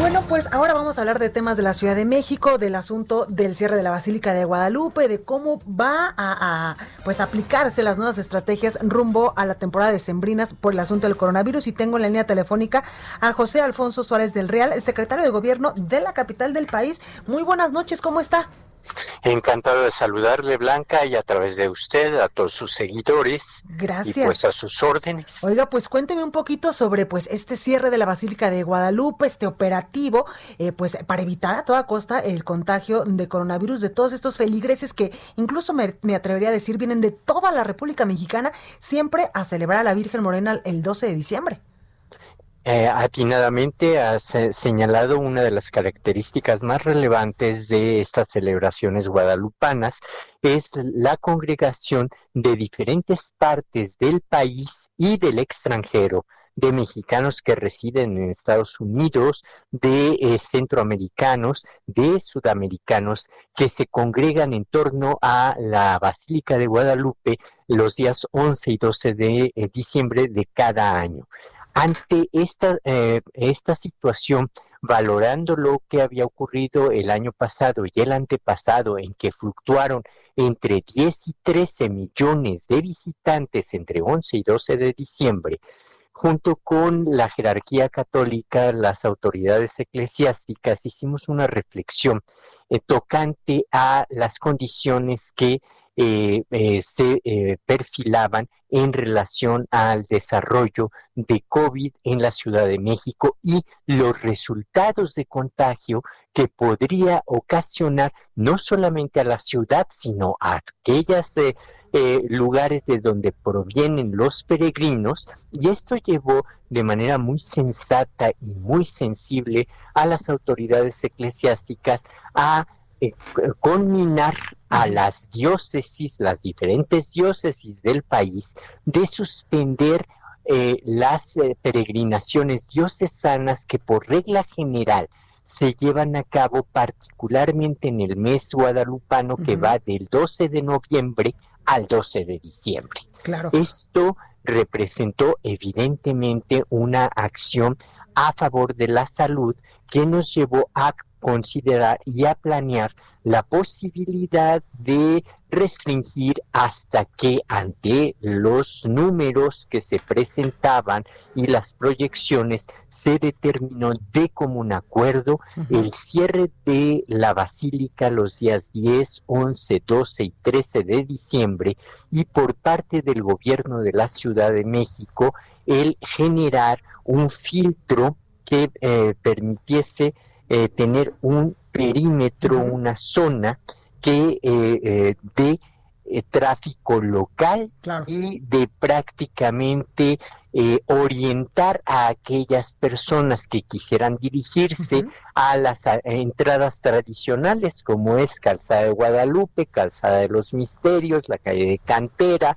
Bueno, pues ahora vamos a hablar de temas de la Ciudad de México, del asunto del cierre de la Basílica de Guadalupe, de cómo va a, pues aplicarse las nuevas estrategias rumbo a la temporada de sembrinas por el asunto del coronavirus. Y tengo en la línea telefónica a José Alfonso Suárez del Real, secretario de Gobierno de la capital del país. Muy buenas noches, ¿cómo está? Encantado de saludarle, Blanca, y a través de usted, a todos sus seguidores. Gracias. Y pues a sus órdenes. Oiga, pues cuénteme un poquito sobre pues este cierre de la Basílica de Guadalupe, este operativo, eh, pues para evitar a toda costa el contagio de coronavirus de todos estos feligreses que incluso me, me atrevería a decir vienen de toda la República Mexicana siempre a celebrar a la Virgen Morena el 12 de diciembre. Eh, atinadamente eh, señalado una de las características más relevantes de estas celebraciones guadalupanas, es la congregación de diferentes partes del país y del extranjero, de mexicanos que residen en Estados Unidos, de eh, centroamericanos, de sudamericanos, que se congregan en torno a la Basílica de Guadalupe los días 11 y 12 de eh, diciembre de cada año. Ante esta, eh, esta situación, valorando lo que había ocurrido el año pasado y el antepasado, en que fluctuaron entre 10 y 13 millones de visitantes entre 11 y 12 de diciembre, junto con la jerarquía católica, las autoridades eclesiásticas, hicimos una reflexión eh, tocante a las condiciones que eh, eh, se eh, perfilaban en relación al desarrollo de COVID en la Ciudad de México y los resultados de contagio que podría ocasionar no solamente a la ciudad, sino a aquellas lugares de donde provienen los peregrinos. Y esto llevó de manera muy sensata y muy sensible a las autoridades eclesiásticas a eh, conminar a las diócesis, las diferentes diócesis del país, de suspender eh, las eh, peregrinaciones diocesanas que por regla general se llevan a cabo particularmente en el mes guadalupano que va del 12 de noviembre al 12 de diciembre. Claro. Esto representó evidentemente una acción a favor de la salud que nos llevó a considerar y a planear la posibilidad de restringir hasta que ante los números que se presentaban y las proyecciones se determinó de común acuerdo el cierre de la basílica los días 10, 11, 12 y 13 de diciembre y por parte del gobierno de la Ciudad de México el generar un filtro que eh, permitiese eh, tener un perímetro, una zona que eh, de tráfico local y de prácticamente orientar a aquellas personas que quisieran dirigirse a las entradas tradicionales como es Calzada de Guadalupe, Calzada de los Misterios, la calle de Cantera,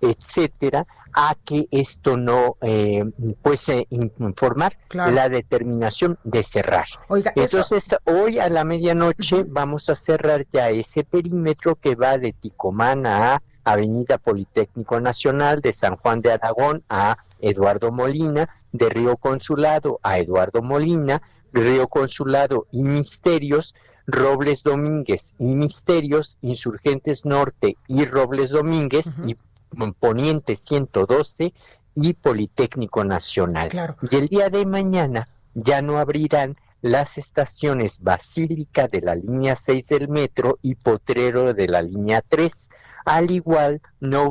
etcétera, a que esto no eh, puede informar la determinación de cerrar. Entonces, hoy a la medianoche vamos a cerrar ya ese perímetro que va de Ticomana a Avenida Politécnico Nacional, de San Juan de Aragón a Eduardo Molina, de Río Consulado a Eduardo Molina, Río Consulado y Misterios, Robles Domínguez y Misterios, Insurgentes Norte y Robles Domínguez y Poniente 112 y Politécnico Nacional. Y el día de mañana ya no abrirán las estaciones Basílica de la línea 6 del metro y Potrero de la línea 3. Al igual, no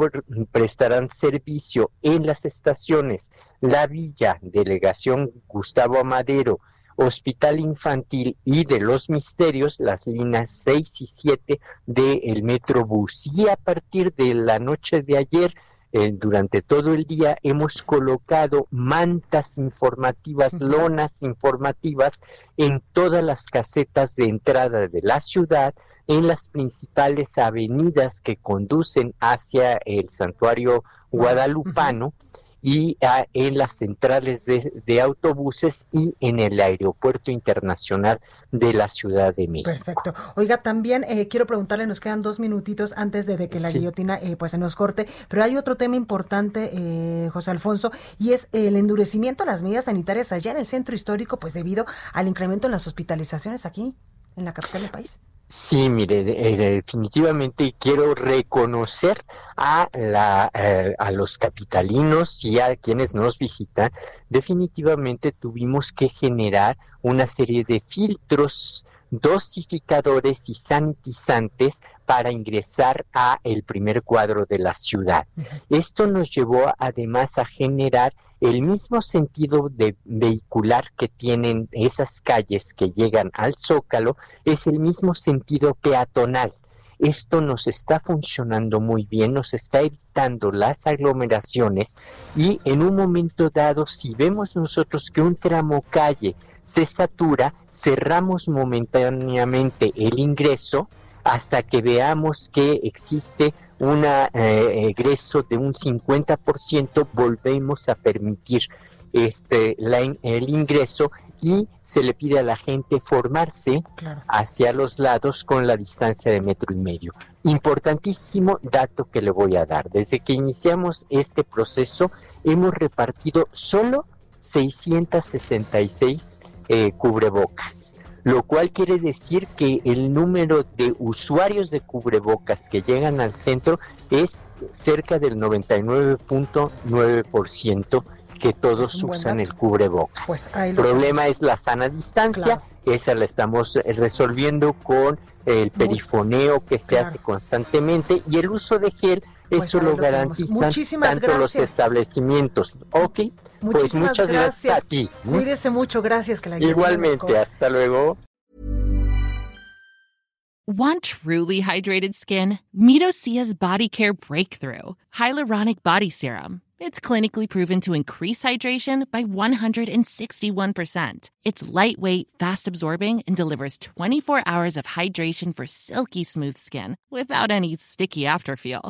prestarán servicio en las estaciones La Villa, Delegación Gustavo Amadero, Hospital Infantil y de los Misterios, las líneas 6 y 7 del Metrobús. Y a partir de la noche de ayer, eh, durante todo el día hemos colocado mantas informativas, lonas informativas en todas las casetas de entrada de la ciudad, en las principales avenidas que conducen hacia el santuario guadalupano y ah, en las centrales de, autobuses y en el aeropuerto internacional de la Ciudad de México. Perfecto. Oiga, también eh, quiero preguntarle, nos quedan dos minutitos antes de, que la guillotina eh, pues se nos corte, pero hay otro tema importante, eh, José Alfonso, y es el endurecimiento de las medidas sanitarias allá en el centro histórico, pues debido al incremento en las hospitalizaciones aquí en la capital del país. Sí, mire, definitivamente quiero reconocer a, la, eh, a los capitalinos y a quienes nos visitan. Definitivamente tuvimos que generar una serie de filtros dosificadores y sanitizantes para ingresar a el primer cuadro de la ciudad. Esto nos llevó además a generar el mismo sentido de vehicular que tienen esas calles que llegan al Zócalo, es el mismo sentido peatonal. Esto nos está funcionando muy bien, nos está evitando las aglomeraciones y en un momento dado, si vemos nosotros que un tramo calle se satura, cerramos momentáneamente el ingreso hasta que veamos que existe un eh, egreso de un 50%, volvemos a permitir este el ingreso y se le pide a la gente formarse hacia los lados con la distancia de metro y medio. Importantísimo dato que le voy a dar. Desde que iniciamos este proceso hemos repartido solo 666 eh, cubrebocas, lo cual quiere decir que el número de usuarios de cubrebocas que llegan al centro es cerca del 99.9% que todos usan el cubrebocas. Pues el problema es la sana distancia, esa la estamos eh, resolviendo con el perifoneo que se hace constantemente y el uso de gel pues eso lo, garantizan tanto los establecimientos. Ok, pues muchas gracias, a ti. Cuídese mucho, gracias que la Igualmente, hasta luego. Want truly hydrated skin? Meet Body Care Breakthrough Hyaluronic Body Serum. It's clinically proven to increase hydration by 161%. It's lightweight, fast absorbing, and delivers 24 hours of hydration for silky smooth skin without any sticky afterfeel.